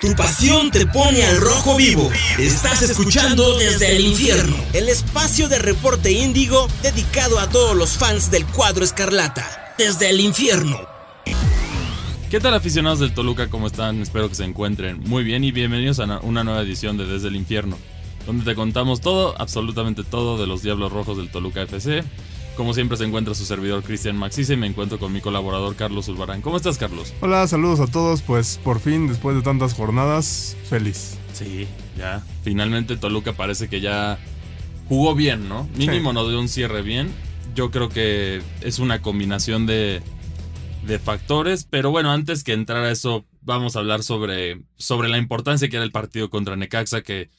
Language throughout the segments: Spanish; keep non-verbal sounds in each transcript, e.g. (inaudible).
Tu pasión te pone al rojo vivo. Estás escuchando desde el infierno. El espacio de reporte índigo dedicado a todos los fans del cuadro escarlata. Desde el infierno. ¿Qué tal aficionados del Toluca? ¿Cómo están? Espero que se encuentren muy bien y bienvenidos a una nueva edición de Desde el Infierno, donde te contamos todo, absolutamente todo de los Diablos Rojos del Toluca FC como siempre se encuentra su servidor Cristian Maxise y me encuentro con mi colaborador Carlos Ulbarán. ¿Cómo estás, Carlos? Hola, saludos a todos. Pues por fin, después de tantas jornadas, feliz. Sí, ya. Finalmente Toluca parece que ya jugó bien, ¿no? Mínimo no dio un cierre bien. Yo creo que es una combinación de, de factores, pero bueno, antes que entrar a eso, vamos a hablar sobre, sobre la importancia que era el partido contra Necaxa, que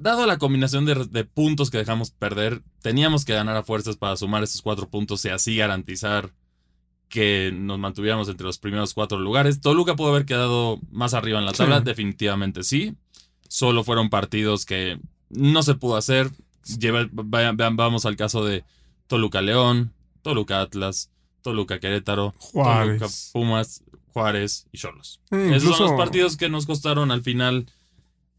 dado la combinación de, puntos que dejamos perder, teníamos que ganar a fuerzas para sumar esos cuatro puntos y así garantizar que nos mantuviéramos entre los primeros cuatro lugares. Toluca pudo haber quedado más arriba en la tabla, definitivamente sí. Solo fueron partidos que no se pudo hacer. vamos al caso de Toluca León, Toluca Atlas, Toluca Querétaro, Toluca Pumas, Juárez y Cholos. Esos son los partidos que nos costaron al final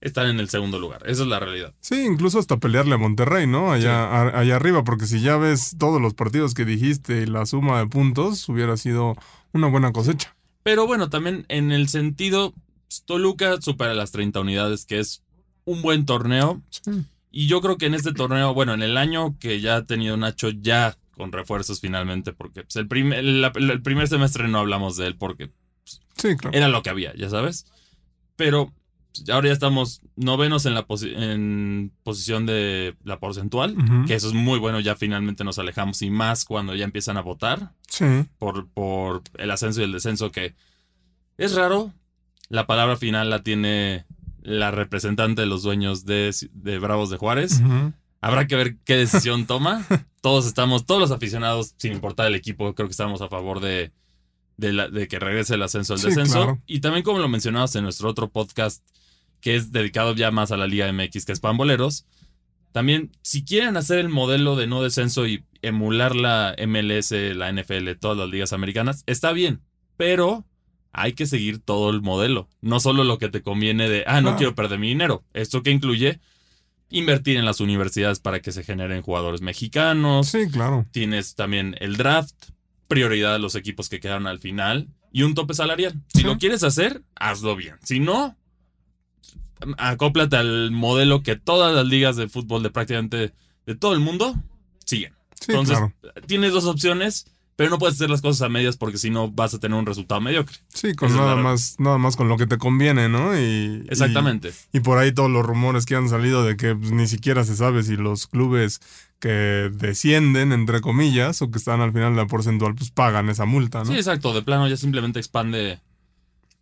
están en el segundo lugar. Esa es la realidad. Sí, incluso hasta pelearle a Monterrey, ¿no? Allá, allá arriba, porque si ya ves todos los partidos que dijiste y la suma de puntos, hubiera sido una buena cosecha. Pero bueno, también en el sentido, Toluca supera las 30 unidades, que es un buen torneo. Y yo creo que en este torneo, bueno, en el año que ya ha tenido Nacho ya con refuerzos finalmente, porque pues, el, primer, el, primer semestre no hablamos de él porque pues, era lo que había, ya sabes. Pero ahora ya estamos novenos en la en posición de la porcentual, que eso es muy bueno, ya finalmente nos alejamos y más cuando ya empiezan a votar por, por el ascenso y el descenso, que es raro, la palabra final la tiene la representante de los dueños de, Bravos de Juárez. Habrá que ver qué decisión toma. (laughs) Todos estamos, todos los aficionados, sin importar el equipo, creo que estamos a favor de, de, que regrese el ascenso al descenso. Y también como lo mencionabas en nuestro otro podcast, que es dedicado ya más a la Liga MX, que es Pamboleros. También, si quieren hacer el modelo de no descenso y emular la MLS, la NFL, todas las ligas americanas, está bien, pero hay que seguir todo el modelo, no solo lo que te conviene de, ah, no quiero perder mi dinero. Esto que incluye invertir en las universidades para que se generen jugadores mexicanos. Sí, claro. Tienes también el draft, prioridad a los equipos que quedan al final y un tope salarial. Si lo quieres hacer, hazlo bien. Si no, acóplate al modelo que todas las ligas de fútbol de prácticamente de todo el mundo siguen. Entonces, tienes dos opciones, pero no puedes hacer las cosas a medias porque si no vas a tener un resultado mediocre. Sí, con nada más, nada más con lo que te conviene, ¿no? Y, Exactamente. Y, por ahí todos los rumores que han salido de que pues, ni siquiera se sabe si los clubes que descienden, entre comillas, o que están al final de la porcentual, pues pagan esa multa, ¿no? Sí, exacto. De plano ya simplemente expande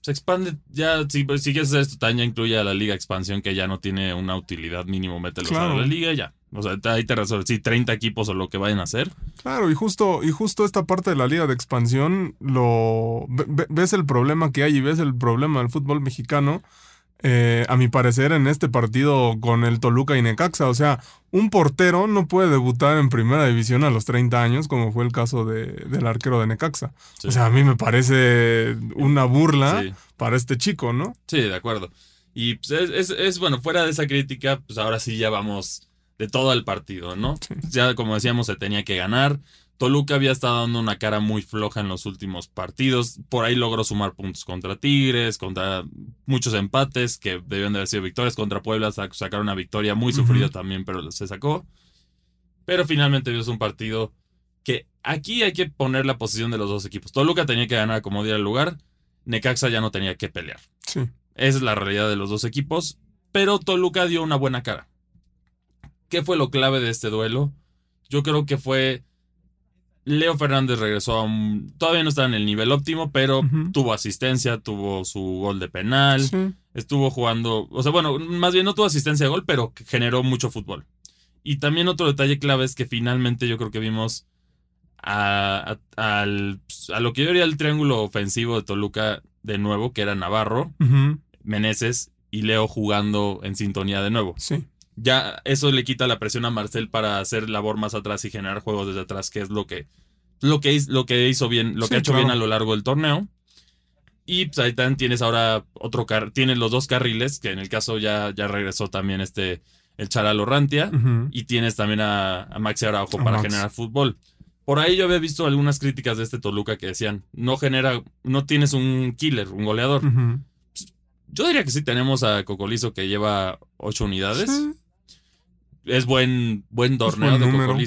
se expande ya, si, si quieres hacer esto, ya incluye a la Liga Expansión que ya no tiene una utilidad mínimo, mételo a la Liga ya. O sea, ahí te resuelve, sí, 30 equipos o lo que vayan a hacer. Claro, y justo, y justo esta parte de la Liga de Expansión, lo ves el problema que hay y ves el problema del fútbol mexicano eh, a mi parecer, en este partido con el Toluca y Necaxa. O sea, un portero no puede debutar en primera división a los 30 años, como fue el caso de, del arquero de Necaxa. O sea, a mí me parece una burla para este chico, ¿no? Sí, de acuerdo. Y pues, es, es, bueno, fuera de esa crítica, pues ahora sí ya vamos de todo el partido, ¿no? Ya como decíamos, se tenía que ganar. Toluca había estado dando una cara muy floja en los últimos partidos. Por ahí logró sumar puntos contra Tigres, contra muchos empates que debían de haber sido victorias. Contra Puebla sacaron una victoria muy sufrida también, pero se sacó. Pero finalmente vio un partido que aquí hay que poner la posición de los dos equipos. Toluca tenía que ganar como diera el lugar. Necaxa ya no tenía que pelear. Sí. Esa es la realidad de los dos equipos. Pero Toluca dio una buena cara. ¿Qué fue lo clave de este duelo? Yo creo que fue Leo Fernández regresó a un, Todavía no está en el nivel óptimo, pero tuvo asistencia, tuvo su gol de penal, estuvo jugando... O sea, bueno, más bien no tuvo asistencia de gol, pero generó mucho fútbol. Y también otro detalle clave es que finalmente yo creo que vimos a, a, lo que yo diría el triángulo ofensivo de Toluca de nuevo, que era Navarro, Meneses y Leo jugando en sintonía de nuevo. Sí ya eso le quita la presión a Marcel para hacer labor más atrás y generar juegos desde atrás, que es lo que, lo que, lo que hizo bien, lo que ha hecho bien a lo largo del torneo. Y pues ahí también tienes ahora otro car tienes los dos carriles, que en el caso ya, ya regresó también este, el Charalo Rantia, y tienes también a, a Maxi Araujo A para Max. generar fútbol. Por ahí yo había visto algunas críticas de este Toluca que decían, no genera, no tienes un killer, un goleador. Yo diría que sí tenemos a Cocolizo que lleva ocho unidades. Sí. Es buen, buen torneo buen de número.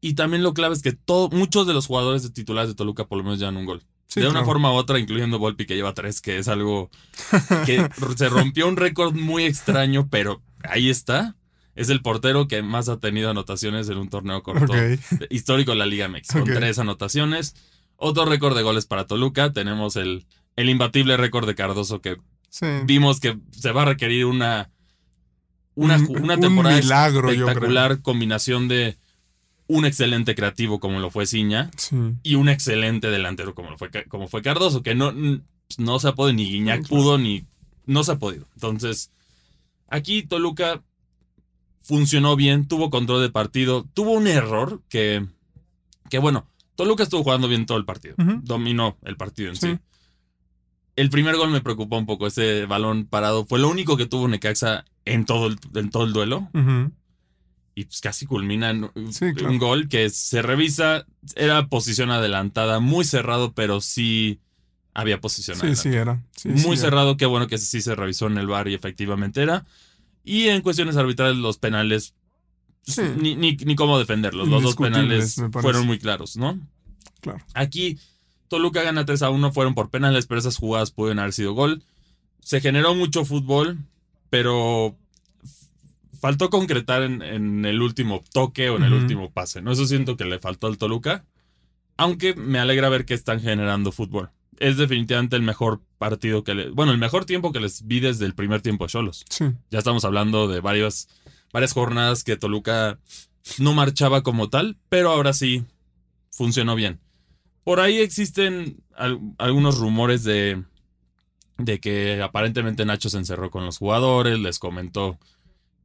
Y también lo clave es que todo, muchos de los jugadores de titulares de Toluca por lo menos llevan un gol. Sí, de una claro. forma u otra, incluyendo Volpi que lleva tres, que es algo (laughs) que se rompió un récord muy extraño, pero ahí está. Es el portero que más ha tenido anotaciones en un torneo corto histórico de la Liga MX, con tres anotaciones. Otro récord de goles para Toluca. Tenemos el, el imbatible récord de Cardoso que Sí. vimos que se va a requerir una, una, Un- una un temporada milagro, yo espectacular combinación de un excelente creativo como lo fue Ciña Sí. y un excelente delantero como lo fue, como fue Cardoso, que no, no se ha podido, ni Guiñac pudo, ni no se ha podido. Entonces, aquí Toluca funcionó bien, tuvo control de partido, tuvo un error que, que bueno, Toluca estuvo jugando bien todo el partido, dominó el partido en sí. Sí. El primer gol me preocupó un poco, ese balón parado. Fue lo único que tuvo Necaxa en todo el, en todo el duelo. Y pues casi culmina en Sí, claro. un gol que se revisa. Era posición adelantada, muy cerrado, pero sí había posición Sí, adelantada. sí era. Sí, muy era. cerrado, qué bueno que sí se revisó en el bar y efectivamente era. Y en cuestiones arbitrales, los penales, pues, Sí. ni, ni, ni cómo defenderlos. Los dos penales fueron muy claros, ¿no? Claro. Aquí Toluca gana 3 a 1, fueron por penales, pero esas jugadas pudieron haber sido gol. Se generó mucho fútbol, pero faltó concretar en, en el último toque o en el último pase, ¿no? Eso siento que le faltó al Toluca. Aunque me alegra ver que están generando fútbol. Es definitivamente el mejor partido que le. Bueno, el mejor tiempo que les vi desde el primer tiempo de Cholos. Sí. Ya estamos hablando de varias, varias jornadas que Toluca no marchaba como tal, pero ahora sí funcionó bien. Por ahí existen al- algunos rumores de, de que aparentemente Nacho se encerró con los jugadores, les comentó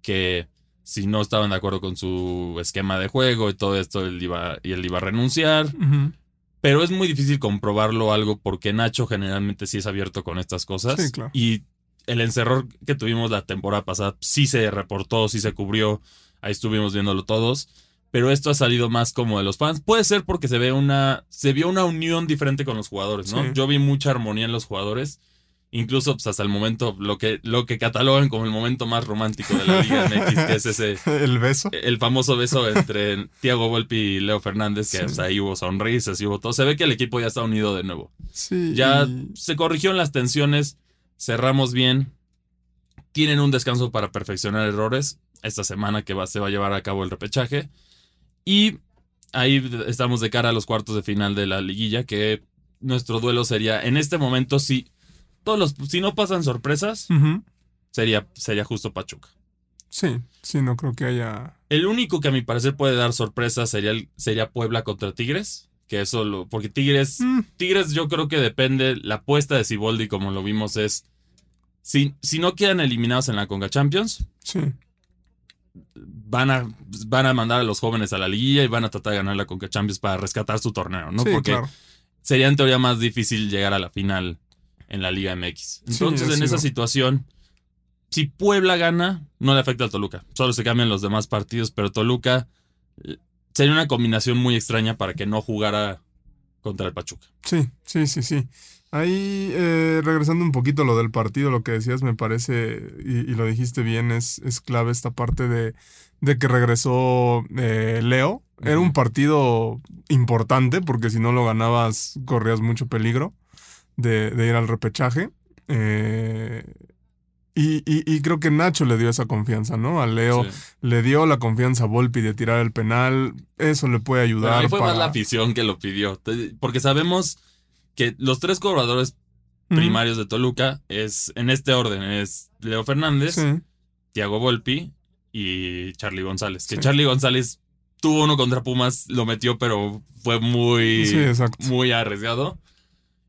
que si no estaban de acuerdo con su esquema de juego y todo esto, él iba, y él iba a renunciar. Pero es muy difícil comprobarlo algo porque Nacho generalmente sí es abierto con estas cosas. Sí, claro. Y el encerror que tuvimos la temporada pasada sí se reportó, sí se cubrió. Ahí estuvimos viéndolo todos. Pero esto ha salido más como de los fans. Puede ser porque se ve una. Se vio una unión diferente con los jugadores, ¿no? Sí. Yo vi mucha armonía en los jugadores. Incluso pues, hasta el momento, lo que, lo que catalogan como el momento más romántico de la Liga (laughs) MX, que es ese El beso. el famoso beso entre Thiago Volpi y Leo Fernández, que Sí. pues, ahí hubo sonrisas y hubo todo. Se ve que el equipo ya está unido de nuevo. Sí. Ya se corrigieron las tensiones, cerramos bien. Tienen un descanso para perfeccionar errores esta semana que va, se va a llevar a cabo el repechaje. Y ahí estamos de cara a los cuartos de final de la liguilla, que nuestro duelo sería, en este momento, si, todos los, si no pasan sorpresas, sería, sería justo Pachuca. Sí, sí, no creo que haya. El único que a mi parecer puede dar sorpresa sería, el- sería Puebla contra Tigres. Que eso lo. Porque Tigres. Mm, Tigres, yo creo que depende. La apuesta de Siboldi, como lo vimos, es. Si, si no quedan eliminados en la Conga Champions, sí, van a, van a mandar a los jóvenes a la liguilla y van a tratar de ganar la Conca Champions para rescatar su torneo, ¿no? sí, Porque claro. sería en teoría más difícil llegar a la final en la Liga MX. Entonces, en esa situación, si Puebla gana, no le afecta al Toluca. Solo se cambian los demás partidos, pero Toluca eh, sería una combinación muy extraña para que no jugara contra el Pachuca. Sí, sí, sí, sí. Ahí, eh, regresando un poquito a lo del partido, lo que decías me parece, y, y lo dijiste bien, es, es clave esta parte de, de que regresó eh, Leo. Era un partido importante, porque si no lo ganabas, corrías mucho peligro de, de ir al repechaje. Eh, y, y- y creo que Nacho le dio esa confianza, ¿no? A Leo Sí. le dio la confianza a Volpi de tirar el penal. Eso le puede ayudar fue más para- la afición que lo pidió. Porque sabemos que los tres cobradores primarios de Toluca es en este orden es Leo Fernández, Sí, Tiago Volpi y Charlie González. Que Sí. Charlie González tuvo uno contra Pumas, lo metió, pero fue muy, sí, muy arriesgado.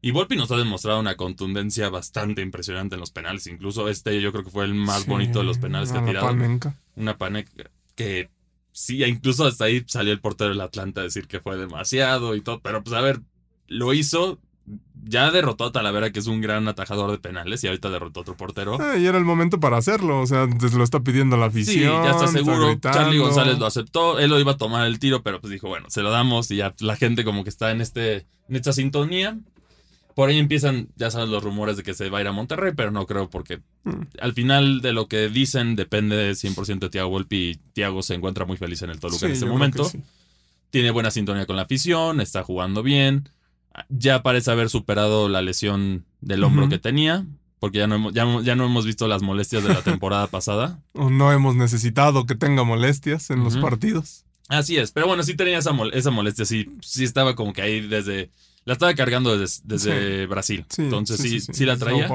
Y Volpi nos ha demostrado una contundencia bastante impresionante en los penales. Incluso este yo creo que fue el más Sí, bonito de los penales que ha tirado. panenca. Una pane que sí, incluso hasta ahí salió el portero del Atlanta a decir que fue demasiado y todo. Pero pues a ver, lo hizo ya derrotó a Talavera, que es un gran atajador de penales, y ahorita derrotó a otro portero. Ah, y era el momento para hacerlo, o sea, te lo está pidiendo la afición. Sí, ya está seguro. Charlie González lo aceptó, él lo iba a tomar el tiro, pero pues dijo, bueno, se lo damos y ya la gente como que está en, este, en esta sintonía. Por ahí empiezan, ya sabes, los rumores de que se va a ir a Monterrey, pero no creo porque Mm. al final de lo que dicen depende 100% de Thiago Volpi y Thiago se encuentra muy feliz en el Toluca Sí, en este momento. sí. Tiene buena sintonía con la afición, está jugando bien. Ya parece haber superado la lesión del hombro que tenía, porque ya no, hemos, ya, ya no hemos visto las molestias de la temporada pasada. (laughs) O no hemos necesitado que tenga molestias en los partidos. Así es, pero bueno, sí tenía esa, mol- esa molestia, sí, sí estaba como que ahí desde... La estaba cargando desde, desde Brasil. Sí, Entonces sí, sí, la traía.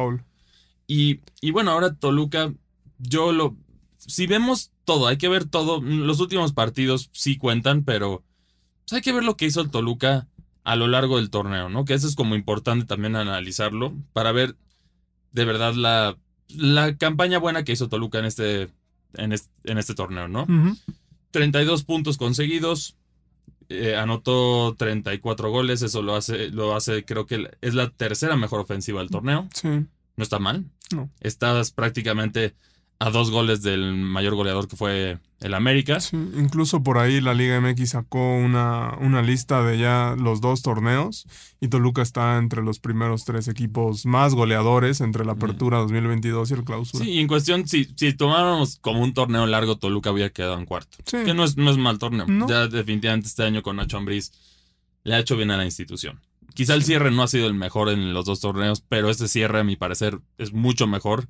Y, y bueno, ahora Toluca, yo lo... Si vemos todo, hay que ver todo. Los últimos partidos sí cuentan, pero pues, hay que ver lo que hizo el Toluca a lo largo del torneo, ¿no? Que eso es como importante también analizarlo para ver de verdad la, la campaña buena que hizo Toluca en este, en este, en este torneo, ¿no? Ujú. 32 puntos conseguidos. eh, anotó 34 goles. Eso lo hace, lo hace, creo que es la tercera mejor ofensiva del torneo. Sí. No está mal. No. Estás prácticamente a dos goles del mayor goleador que fue el América. Sí, incluso por ahí la Liga MX sacó una, una lista de ya los dos torneos y Toluca está entre los primeros tres equipos más goleadores entre la apertura 2022 y el clausura. Sí, y en cuestión, si, si tomáramos como un torneo largo, Toluca había quedado en cuarto. Sí. Que no es, no es mal torneo. No. Ya definitivamente este año con Nacho Ambriz le ha hecho bien a la institución. Quizá el cierre no ha sido el mejor en los dos torneos, pero este cierre, a mi parecer, es mucho mejor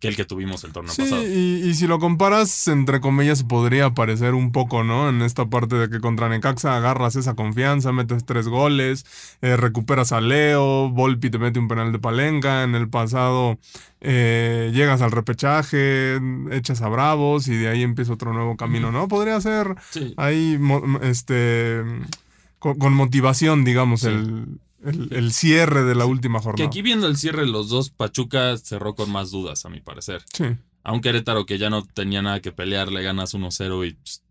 que el que tuvimos el torneo Sí, pasado. y, y si lo comparas, entre comillas, podría parecer un poco, ¿no? En esta parte de que contra Necaxa agarras esa confianza, metes tres goles, eh, recuperas a Leo, Volpi te mete un penal de palenca, en el pasado eh, llegas al repechaje, echas a Bravos y de ahí empieza otro nuevo camino, ¿no? Podría ser Sí. ahí, este, con, con motivación, digamos, Sí. el, el- el cierre de la última Que jornada. aquí viendo el cierre los dos, Pachuca cerró con más dudas, a mi parecer. Sí, A un Querétaro que ya no tenía nada que pelear, le ganas 1-0 y pues,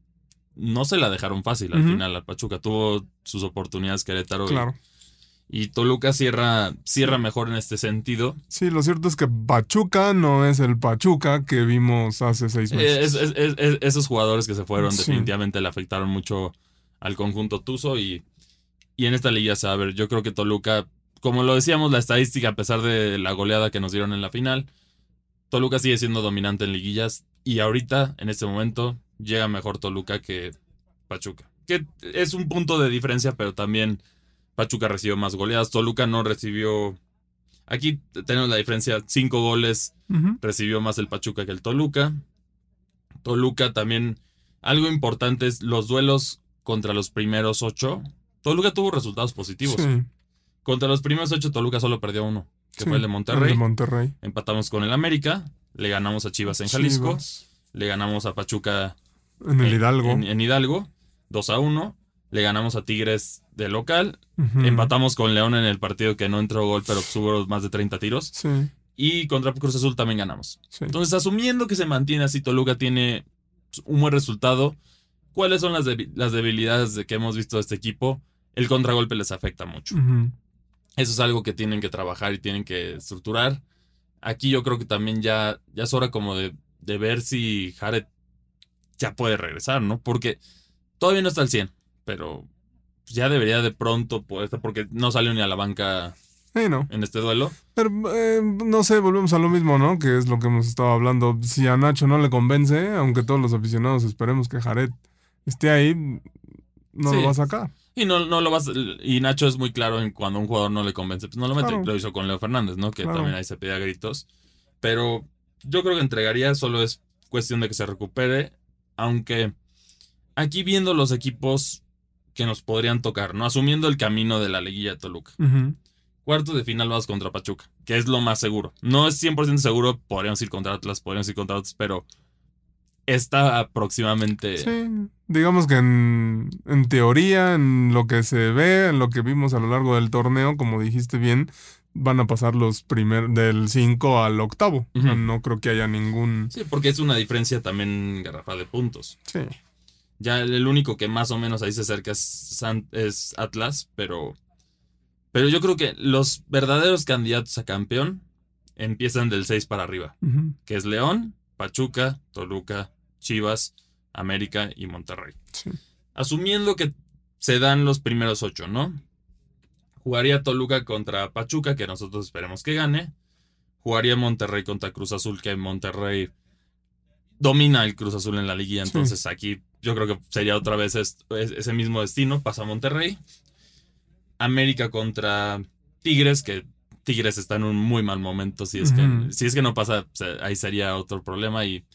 no se la dejaron fácil al final. Al Pachuca tuvo sus oportunidades Querétaro y- claro. y, Toluca cierra, cierra mejor en este sentido. Sí, lo cierto es que Pachuca no es el Pachuca que vimos hace seis meses. es- es- es- es- esos jugadores que se fueron Sí. definitivamente le afectaron mucho al conjunto Tuzo y, y en esta liga se va a ver. Yo creo que Toluca, como lo decíamos, la estadística, a pesar de la goleada que nos dieron en la final, Toluca sigue siendo dominante en liguillas y ahorita, en este momento, llega mejor Toluca que Pachuca. Que es un punto de diferencia, pero también Pachuca recibió más goleadas. Toluca no recibió. Aquí tenemos la diferencia: cinco goles recibió más el Pachuca que el Toluca. Toluca también, algo importante es los duelos contra los primeros ocho. Toluca tuvo resultados positivos. Sí, Contra los primeros ocho, Toluca solo perdió uno, que sí, fue el de Monterrey. de Monterrey. Empatamos con el América, le ganamos a Chivas en Jalisco, Chivas, le ganamos a Pachuca En el Hidalgo. En, en Hidalgo, 2 a 1. Le ganamos a Tigres de local. Empatamos con León en el partido que no entró gol, pero hubo más de 30 tiros. Sí, Y contra Cruz Azul también ganamos. sí. Entonces, asumiendo que se mantiene así, Toluca tiene un buen resultado. ¿Cuáles son las, debi- las debilidades de que hemos visto de este equipo? El contragolpe les afecta mucho. Eso es algo que tienen que trabajar y tienen que estructurar. Aquí yo creo que también ya, ya es hora como de, de ver si Jared ya puede regresar, ¿no? Porque todavía no está al 100, pero ya debería de pronto poder porque no salió ni a la banca Sí, no. en este duelo. Pero, eh, no sé, volvemos a lo mismo, ¿no? Que es lo que hemos estado hablando. Si a Nacho no le convence, aunque todos los aficionados esperemos que Jared esté ahí, no Sí. lo va a sacar. Y no, no lo vas. Y Nacho es muy claro en cuando un jugador no le convence, pues no lo mete. Claro. Lo hizo con Leo Fernández, ¿no? Que Claro. también ahí se pedía gritos. Pero yo creo que entregaría, solo es cuestión de que se recupere. Aunque aquí viendo los equipos que nos podrían tocar, ¿no? Asumiendo el camino de la liguilla de Toluca. Ujú. Cuarto de final vas contra Pachuca, que es lo más seguro. No es 100% seguro, podríamos ir contra Atlas, podríamos ir contra otros, pero está aproximadamente. Sí, digamos que en, en teoría, en lo que se ve, en lo que vimos a lo largo del torneo, como dijiste bien, van a pasar los primer del 5 al octavo. No creo que haya ningún... Sí, porque es una diferencia también garrafal de puntos. Sí. Ya el único que más o menos ahí se acerca es, San- es Atlas, pero Pero yo creo que los verdaderos candidatos a campeón empiezan del 6 para arriba, que es León, Pachuca, Toluca, Chivas, América y Monterrey. Asumiendo que se dan los primeros ocho, ¿no? Jugaría Toluca contra Pachuca, que nosotros esperemos que gane. Jugaría Monterrey contra Cruz Azul, que Monterrey domina el Cruz Azul en la liguilla. Entonces aquí yo creo que sería otra vez ese mismo destino. Pasa Monterrey. América contra Tigres, que Tigres está en un muy mal momento. Si es, que, si es que no pasa, ahí sería otro problema. Y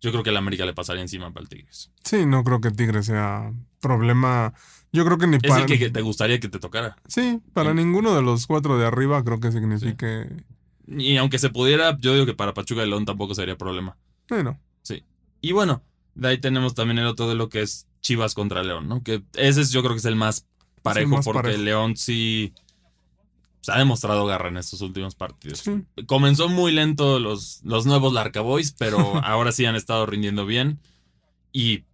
yo creo que el América le pasaría encima para el Tigres. Sí, no creo que Tigres sea problema. Yo creo que ni para. Es el que, te gustaría que te tocara. Sí, para ninguno de los cuatro de arriba creo que signifique. Y aunque se pudiera, yo digo que para Pachuca y León tampoco sería problema. Bueno. Sí. Y bueno, de ahí tenemos también el otro de lo que es Chivas contra León, ¿no? Que ese es, yo creo que es el más parejo porque León sí se ha demostrado garra en estos últimos partidos. Comenzó muy lento los, los nuevos Larca Boys, pero (laughs) ahora sí han estado rindiendo bien. Y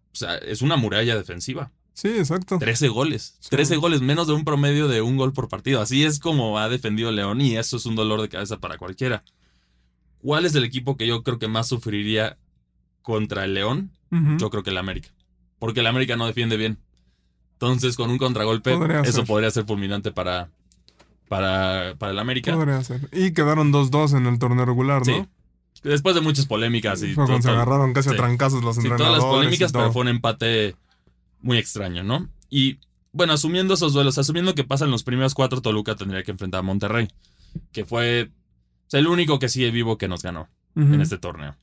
es una muralla defensiva. Sí, exacto. 13 goles. 13 goles, menos de un promedio de un gol por partido. Así es como ha defendido León y eso es un dolor de cabeza para cualquiera. ¿Cuál es el equipo que yo creo que más sufriría contra el León? Yo creo que el América. Porque el América no defiende bien. Entonces, con un contragolpe, eso podría ser fulminante para, para, para el América. Podría ser. Y quedaron 2-2 en el torneo regular, ¿no? Sí. Después de muchas polémicas y. Fue se agarraron casi a trancazos los entrenadores. todas las polémicas, pero fue un empate muy extraño, ¿no? Y bueno, asumiendo esos duelos, asumiendo que pasan los primeros cuatro, Toluca tendría que enfrentar a Monterrey, que fue el único que sigue vivo que nos ganó en este torneo.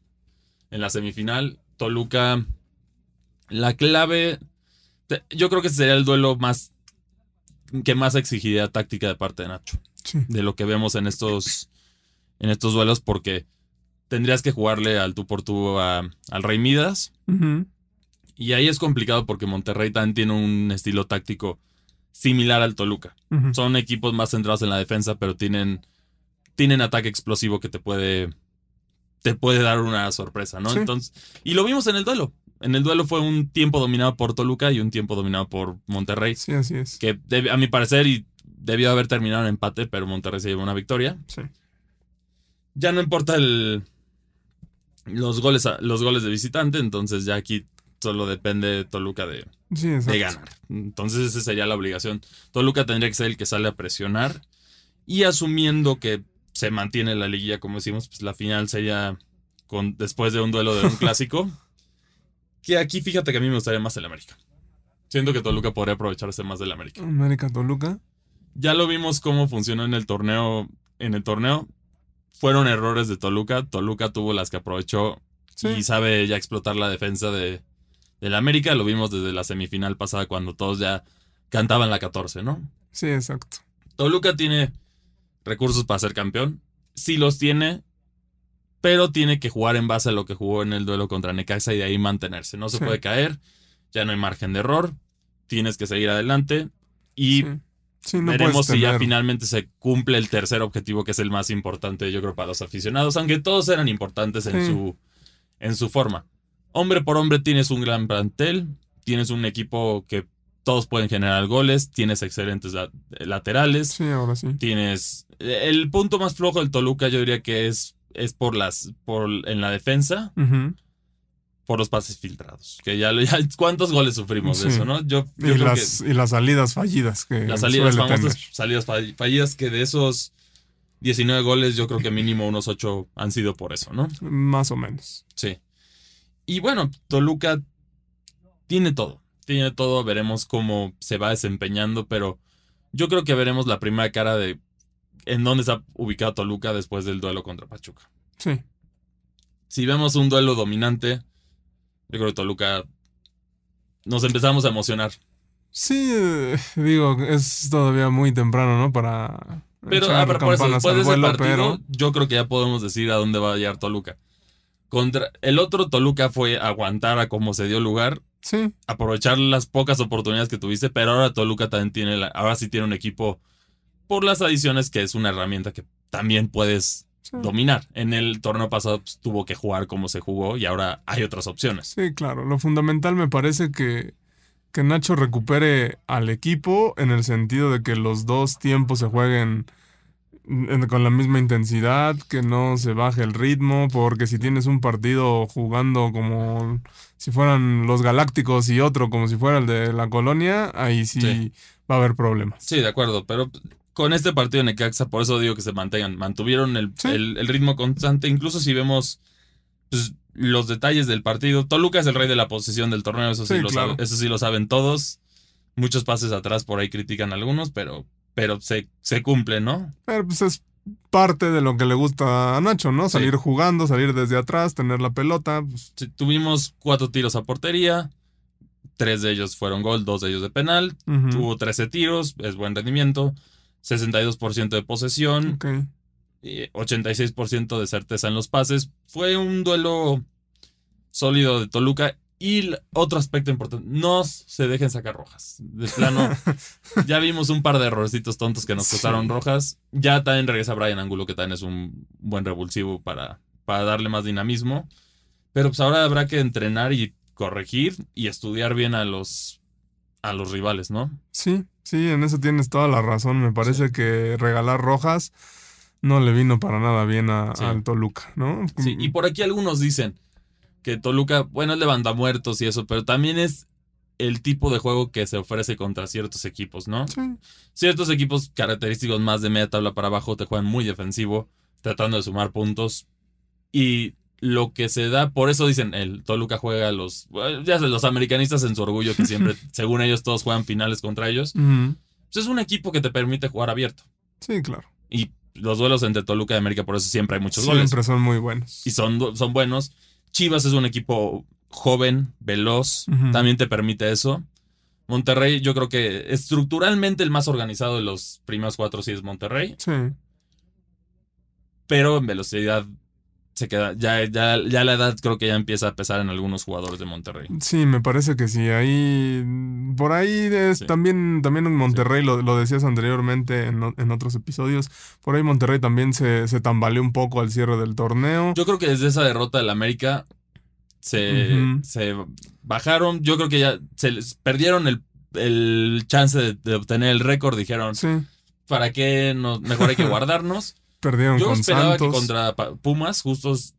En la semifinal, Toluca, la clave, yo creo que sería el duelo más que más exigiría táctica de parte de Nacho. De lo que vemos en estos, en estos duelos, porque tendrías que jugarle al tú por tú al Rey Midas. Y ahí es complicado porque Monterrey también tiene un estilo táctico similar al Toluca. Son equipos más centrados en la defensa, pero tienen, tienen ataque explosivo que te puede, te puede dar una sorpresa, ¿no? Entonces, y lo vimos en el duelo. En el duelo fue un tiempo dominado por Toluca y un tiempo dominado por Monterrey. Sí, así es. Que a mi parecer y debió haber terminado en empate, pero Monterrey se llevó una victoria. Sí. Ya no importa el, los, goles, los goles de visitante, entonces ya aquí solo depende de Toluca de, de ganar. Entonces esa sería la obligación. Toluca tendría que ser el que sale a presionar y asumiendo que se mantiene la liguilla, como decimos, pues la final sería con, después de un duelo de un (laughs) clásico. Que aquí fíjate que a mí me gustaría más el América. Siento que Toluca podría aprovecharse más del América. América Toluca. Ya lo vimos cómo funcionó en el torneo. En el torneo fueron errores de Toluca. Toluca tuvo las que aprovechó y sabe ya explotar la defensa de del América. Lo vimos desde la semifinal pasada cuando todos ya cantaban la 14, ¿no? Sí, exacto. Toluca tiene recursos para ser campeón. Sí los tiene, pero tiene que jugar en base a lo que jugó en el duelo contra Necaxa y de ahí mantenerse. No se puede caer, ya no hay margen de error, tienes que seguir adelante y veremos si ya finalmente se cumple el tercer objetivo que es el más importante yo creo para los aficionados, aunque todos eran importantes en, su, en su forma. Hombre por hombre tienes un gran plantel, tienes un equipo que todos pueden generar goles, tienes excelentes laterales. Sí, ahora sí. Tienes el punto más flojo del Toluca yo diría que es es por las, por en la defensa, por los pases filtrados. Que ya, (laughs) cuántos goles sufrimos de eso, ¿no? Yo, y, las, y las salidas fallidas que las salidas famosas, salidas fallidas que de esos 19 goles yo creo que mínimo unos 8 han sido por eso, ¿no? Más o menos. Sí. Y bueno, Toluca tiene todo. Tiene todo, veremos cómo se va desempeñando, pero yo creo que veremos la primera cara de en dónde está ubicado Toluca después del duelo contra Pachuca. Sí. Si vemos un duelo dominante, yo creo que Toluca nos empezamos a emocionar. Sí, digo, es todavía muy temprano, ¿no? Para. Pero, ah, por eso, después de ese partido, yo creo que ya podemos decir a dónde va a llegar Toluca. Contra el otro Toluca fue aguantar a cómo se dio lugar. Sí. Aprovechar las pocas oportunidades que tuviste, pero ahora Toluca también tiene, la, ahora sí tiene un equipo por las adiciones, que es una herramienta que también puedes dominar. En el torneo pasado pues, tuvo que jugar como se jugó y ahora hay otras opciones. Sí, claro. Lo fundamental me parece que que Nacho recupere al equipo en el sentido de que los dos tiempos se jueguen con la misma intensidad, que no se baje el ritmo, porque si tienes un partido jugando como si fueran los Galácticos y otro como si fuera el de la colonia, ahí sí, va a haber problemas. Sí, de acuerdo, pero con este partido en Necaxa, por eso digo que se mantengan, mantuvieron el, el, ritmo constante, incluso si vemos pues, los detalles del partido. Toluca es el rey de la posesión del torneo, eso sí, lo, eso sí lo saben todos. Muchos pases atrás por ahí critican algunos, pero, pero se, se cumple, ¿no? Pero pues es parte de lo que le gusta a Nacho, ¿no? Salir jugando, salir desde atrás, tener la pelota. Pues. tuvimos cuatro tiros a portería, tres de ellos fueron gol, dos de ellos de penal. Tuvo 13 tiros, es buen rendimiento, 62% de posesión. 86% de certeza en los pases. Fue un duelo sólido de Toluca. Y otro aspecto importante, no se dejen sacar rojas. De plano, (laughs) ya vimos un par de errorcitos tontos que nos costaron rojas. Ya también regresa Brian Angulo, que también es un buen revulsivo para, para darle más dinamismo. Pero pues ahora habrá que entrenar y corregir y estudiar bien a los, a los rivales, ¿no? Sí, sí, en eso tienes toda la razón. Me parece que regalar rojas no le vino para nada bien a, al Toluca, ¿no? Sí, y por aquí algunos dicen que Toluca, bueno, es de muertos y eso, pero también es el tipo de juego que se ofrece contra ciertos equipos, ¿no? Sí. Ciertos equipos característicos más de media tabla para abajo te juegan muy defensivo, tratando de sumar puntos. Y lo que se da, por eso dicen, el Toluca juega a los, ya sé, los americanistas en su orgullo, que siempre, (laughs) según ellos, todos juegan finales contra ellos. Pues es un equipo que te permite jugar abierto. Sí, claro. Y los duelos entre Toluca y América, por eso siempre hay muchos goles. Siempre son muy buenos. Y son, son buenos. Chivas es un equipo joven, veloz, también te permite eso. Monterrey, yo creo que estructuralmente el más organizado de los primeros cuatro sí es Monterrey. Sí. Pero en velocidad se queda. Ya, ya, ya la edad creo que ya empieza a pesar en algunos jugadores de Monterrey. Sí, me parece que sí. Ahí. Por ahí es también, también en Monterrey, lo, lo, decías anteriormente en, otros episodios. Por ahí Monterrey también se, se tambaleó un poco al cierre del torneo. Yo creo que desde esa derrota del América se, se bajaron. Yo creo que ya se perdieron el, el chance de, obtener el récord. Dijeron. ¿Para qué? No, mejor hay que guardarnos. Perdieron Yo esperaba que contra Pumas justos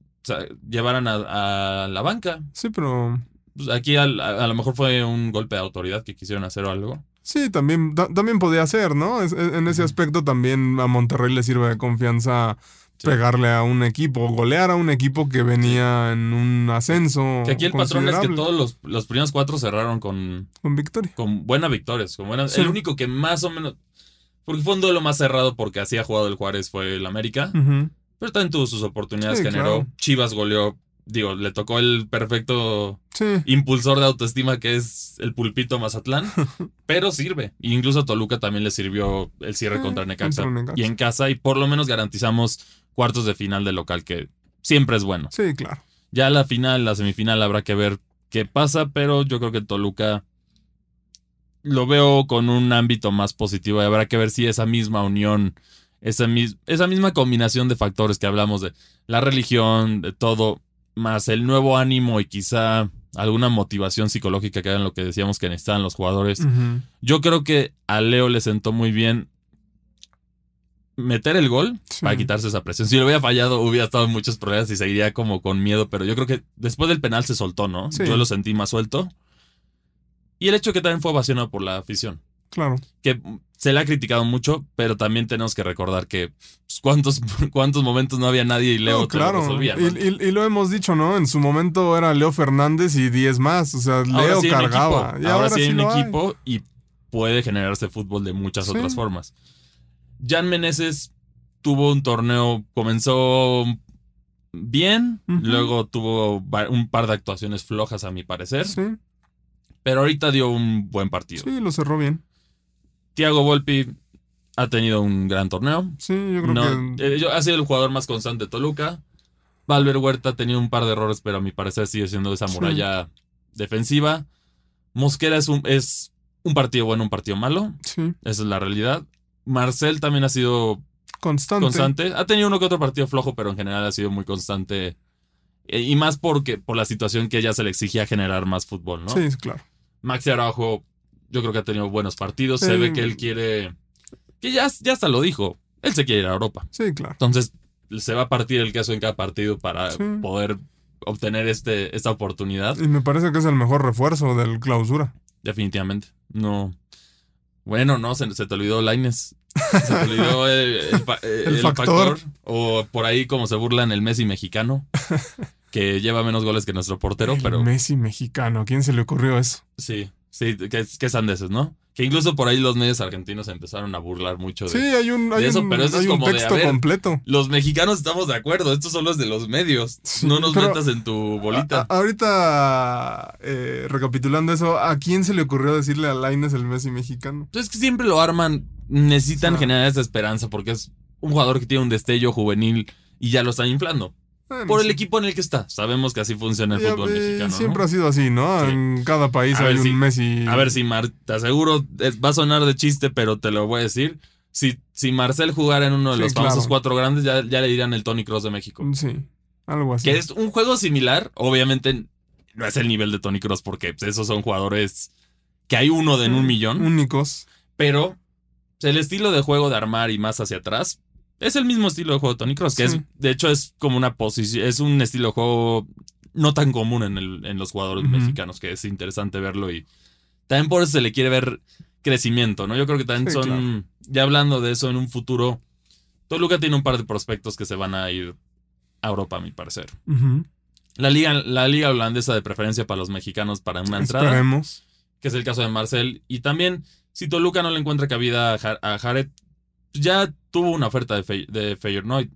llevaran a, la banca. Sí, pero. Pues aquí a, lo mejor fue un golpe de autoridad que quisieron hacer o algo. Sí, también, también podía ser, ¿no? en ese aspecto también a Monterrey le sirve de confianza pegarle a un equipo, golear a un equipo que venía en un ascenso. Que aquí el patrón es que todos los, primeros cuatro cerraron con. Con victoria. Con buenas victorias. Con buenas, El único que más o menos. Porque fue un duelo más cerrado porque así ha jugado el Juárez fue el América. Pero también tuvo sus oportunidades, generó. Chivas goleó. Digo, le tocó el perfecto impulsor de autoestima que es el pulpito Mazatlán. (laughs) pero sirve. incluso Toluca también le sirvió el cierre contra Necaxa. Y en casa. Y por lo menos garantizamos cuartos de final de local, que siempre es bueno. Sí, claro. Ya la final, la semifinal, habrá que ver qué pasa, pero yo creo que Toluca lo veo con un ámbito más positivo y habrá que ver si esa misma unión, esa, esa misma combinación de factores que hablamos de la religión, de todo, más el nuevo ánimo y quizá alguna motivación psicológica que hagan lo que decíamos que necesitaban los jugadores. Yo creo que a Leo le sentó muy bien meter el gol para quitarse esa presión. Si lo hubiera fallado, hubiera estado en muchos problemas y seguiría como con miedo, pero yo creo que después del penal se soltó, ¿no? Yo lo sentí más suelto. Y el hecho que también fue ovacionado por la afición. Claro. Que se le ha criticado mucho, pero también tenemos que recordar que pues, cuántos, (laughs) cuántos momentos no había nadie y Leo claro. lo resolvía. Y, lo hemos dicho, ¿no? En su momento era Leo Fernández y 10 más. O sea, Leo cargaba. Y ahora, sí hay un equipo y puede generarse fútbol de muchas otras formas. Jan Meneses tuvo un torneo, comenzó bien, luego tuvo un par de actuaciones flojas a mi parecer. Sí. Pero ahorita dio un buen partido. Sí, lo cerró bien. Tiago Volpi ha tenido un gran torneo. Sí, yo creo que. Eh, ha sido el jugador más constante de Toluca. Valver Huerta ha tenido un par de errores, pero a mi parecer sigue siendo esa muralla defensiva. Mosquera es un, es un partido bueno, un partido malo. Sí. Esa es la realidad. Marcel también ha sido constante. constante. Ha tenido uno que otro partido flojo, pero en general ha sido muy constante. Eh, y más porque por la situación que ella se le exigía generar más fútbol, ¿no? Sí, claro. Maxi Araujo, yo creo que ha tenido buenos partidos. Se ve que él quiere. Que ya, ya hasta lo dijo. Él se quiere ir a Europa. Sí, claro. Entonces, se va a partir el queso en cada partido para poder obtener este, esta oportunidad. Y me parece que es el mejor refuerzo del clausura. Definitivamente. No. Bueno, no, se, te olvidó Laines. Se te olvidó (laughs) el, factor. O por ahí, como se burlan, el Messi mexicano. (laughs) Que lleva menos goles que nuestro portero, el pero. Messi mexicano. ¿A quién se le ocurrió eso? Sí, sí, que, que sandeces, ¿no? Que incluso por ahí los medios argentinos empezaron a burlar mucho de, sí, hay un, hay eso, pero eso es como texto completo. Los mexicanos estamos de acuerdo, estos son los de los medios. no nos metas en tu bolita. ahorita, eh, recapitulando eso, ¿a quién se le ocurrió decirle a Laines el Messi mexicano? Pues es que siempre lo arman, necesitan generar esa esperanza porque es un jugador que tiene un destello juvenil y ya lo están inflando por el equipo en el que está. Sabemos que así funciona el fútbol mexicano. Siempre ha sido así, ¿no? En cada país hay un Messi. A ver si Mar, te aseguro, va a sonar de chiste, pero te lo voy a decir. Si, si Marcel jugara en uno de los famosos cuatro grandes, ya, le dirían el Tony Cross de México. Sí, algo así. Que es un juego similar, obviamente no es el nivel de Tony Cross, porque pues, esos son jugadores que hay uno de en un millón. Únicos. Pero el estilo de juego de armar y más hacia atrás, es el mismo estilo de juego de Tony Cross, que es, de hecho, es como una posición, es un estilo de juego no tan común en, el, en los jugadores mexicanos, que es interesante verlo y también por eso se le quiere ver crecimiento, ¿no? Yo creo que también son, ya hablando de eso en un futuro, Toluca tiene un par de prospectos que se van a ir a Europa, a mi parecer. la, liga, la liga holandesa de preferencia para los mexicanos para una entrada. Esperemos. Que es el caso de Marcel. Y también, si Toluca no le encuentra cabida a Jared, ya tuvo una oferta de, de Feyenoord.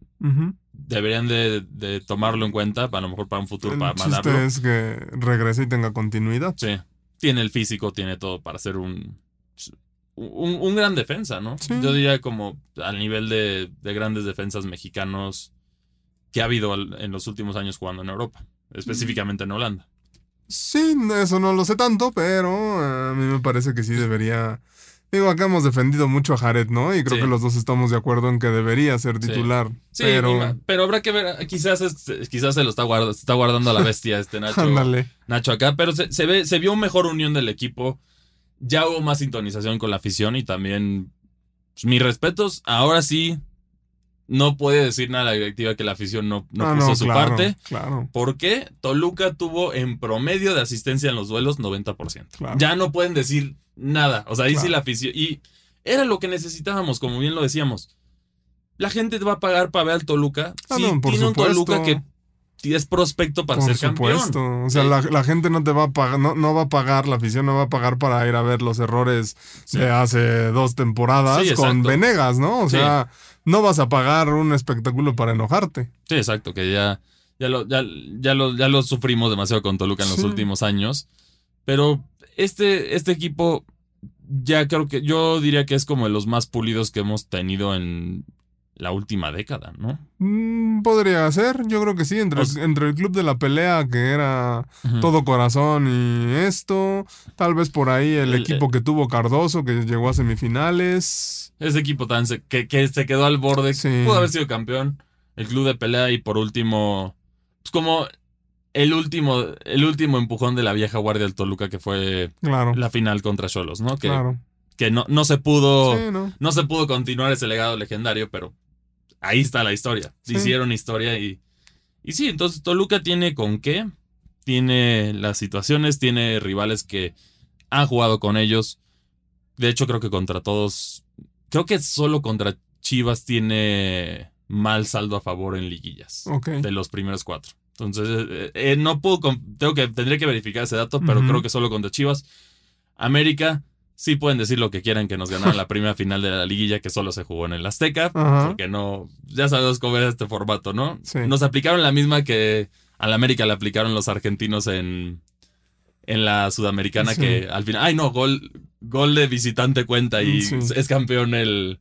Deberían de, tomarlo en cuenta, a lo mejor para un futuro, para mandarlo. es que regrese y tenga continuidad. Sí. Tiene el físico, tiene todo para ser un, un, gran defensa, ¿no? Yo diría como al nivel de, grandes defensas mexicanos que ha habido en los últimos años jugando en Europa, específicamente en Holanda. Sí, eso no lo sé tanto, pero a mí me parece que sí debería Digo, acá hemos defendido mucho a Jared, ¿no? Y creo que los dos estamos de acuerdo en que debería ser titular. Sí, pero... pero habrá que ver, quizás, quizás se lo está, guardando, está guardando a la bestia este (laughs) Nacho, Nacho acá, pero se, ve, se vio mejor unión del equipo. Ya hubo más sintonización con la afición y también pues, mis respetos. Ahora sí, no puede decir nada la directiva que la afición no, no ah, puso su parte. Claro. Porque Toluca tuvo en promedio de asistencia en los duelos 90%. Ya no pueden decir nada. O sea, ahí sí la afición. Y era lo que necesitábamos, como bien lo decíamos. La gente te va a pagar para ver al Toluca. Ah, sí, tiene un Toluca que es prospecto para ser campeón. O sea, la, gente no te va a pagar, no, no, va a pagar, la afición no va a pagar para ir a ver los errores de hace dos temporadas con Venegas, ¿no? O sea, no vas a pagar un espectáculo para enojarte. Sí, exacto, que ya, ya, lo, ya, ya, lo, ya lo sufrimos demasiado con Toluca en los últimos años. Pero este, este equipo ya creo que yo diría que es como de los más pulidos que hemos tenido en la última década, ¿no? Mm, podría ser, yo creo que sí, entre, entre el club de la pelea que era todo corazón y esto, tal vez por ahí el, equipo eh, que tuvo Cardoso que llegó a semifinales. Ese equipo tan que, que se quedó al borde, pudo haber sido campeón, el club de pelea y por último, pues como el último, el último empujón de la vieja guardia del Toluca que fue la final contra Cholos, ¿no? Que, que no, no se pudo. no. se pudo continuar ese legado legendario, pero ahí está la historia. Hicieron historia y. Y sí, entonces Toluca tiene con qué. Tiene las situaciones, tiene rivales que han jugado con ellos. De hecho, creo que contra todos. Creo que solo contra Chivas tiene mal saldo a favor en liguillas. De los primeros cuatro. Entonces, eh, eh, no puedo, tengo que, tendría que verificar ese dato, pero creo que solo contra Chivas. América, sí pueden decir lo que quieran que nos ganaron la (laughs) primera final de la liguilla que solo se jugó en el Azteca, porque no, ya sabemos cómo era este formato, ¿no? Nos aplicaron la misma que a la América le aplicaron los argentinos en, en la Sudamericana, que al final, ay no, gol, gol de visitante cuenta y es campeón el,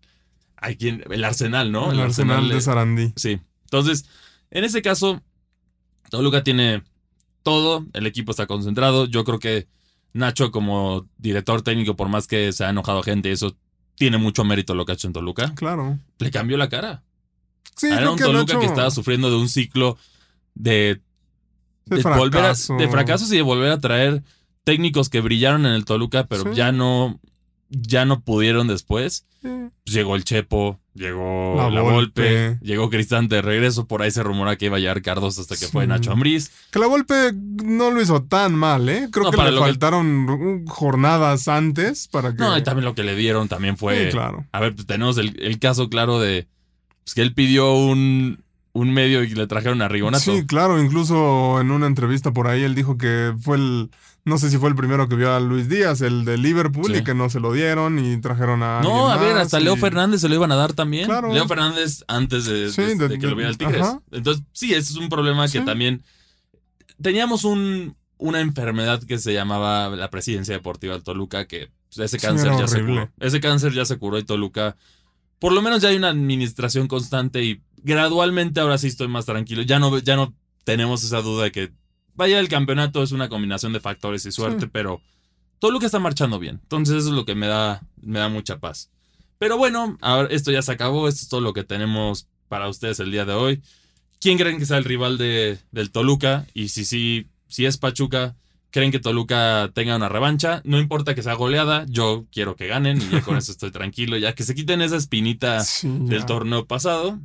hay el Arsenal, ¿no? El, Arsenal, de Sarandí. Sí. Entonces, en ese caso, Toluca tiene todo, el equipo está concentrado. Yo creo que Nacho, como director técnico, por más que se ha enojado gente, eso tiene mucho mérito lo que ha hecho en Toluca. Claro. Le cambió la cara. Sí, Era un Toluca que estaba sufriendo de un ciclo de, de, fracaso. de fracasos y de volver a traer técnicos que brillaron en el Toluca, pero ya no ya no pudieron después. Pues llegó el Chepo, llegó La, Volpe. llegó Cristán de regreso. Por ahí se rumora que iba a llegar Cardoso hasta que fue Nacho Ambriz. Que La Volpe no lo hizo tan mal, ¿eh? Creo que le faltaron jornadas antes para que. No, y también lo que le dieron también fue. claro. A ver, pues tenemos el, caso claro de pues, que él pidió un, un medio y le trajeron a Rigonato. Sí, claro, incluso en una entrevista por ahí él dijo que fue el, no sé si fue el primero que vio a Luis Díaz, el de Liverpool, y que no se lo dieron y trajeron a... No, a ver, hasta Leo Fernández se lo iban a dar también. Claro. Leo Fernández antes de, que lo viera el Tigres. Entonces, sí, ese es un problema que también... Teníamos un, una enfermedad que se llamaba la presidencia deportiva del Toluca, que pues, ese cáncer ya se curó. Ese cáncer ya se curó y Toluca... Por lo menos ya hay una administración constante y gradualmente ahora sí estoy más tranquilo. Ya no, ya no tenemos esa duda de que vaya el campeonato es una combinación de factores y suerte, pero todo lo que está marchando bien. Entonces eso es lo que me da, me da mucha paz. Pero bueno, ahora esto ya se acabó. Esto es todo lo que tenemos para ustedes el día de hoy. ¿Quién creen que sea el rival de, del Toluca? Y si sí, si, es Pachuca, ¿creen que Toluca tenga una revancha? No importa que sea goleada, yo quiero que ganen y ya con eso estoy tranquilo, ya que se quiten esa espinita del torneo pasado.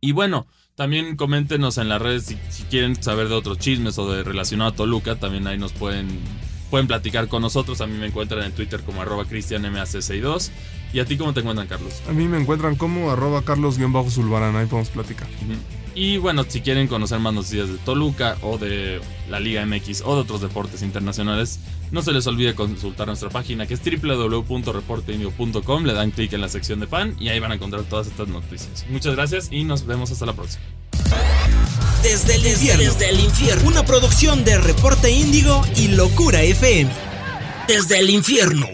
Y bueno, también coméntenos en las redes si, quieren saber de otros chismes o de relacionado a Toluca, también ahí nos pueden, pueden platicar con nosotros. A mí me encuentran en Twitter como arroba cristianmac62. ¿Y a ti cómo te encuentran, Carlos? A mí me encuentran como arroba carlos-zulbarán, ahí podemos platicar. Y bueno, si quieren conocer más noticias de Toluca o de la Liga MX o de otros deportes internacionales, no se les olvide consultar nuestra página que es www.reporteindio.com. Le dan clic en la sección de fan y ahí van a encontrar todas estas noticias. Muchas gracias y nos vemos hasta la próxima. Desde el infierno, desde el infierno, una producción de Reporte Índigo y Locura FM. Desde el infierno.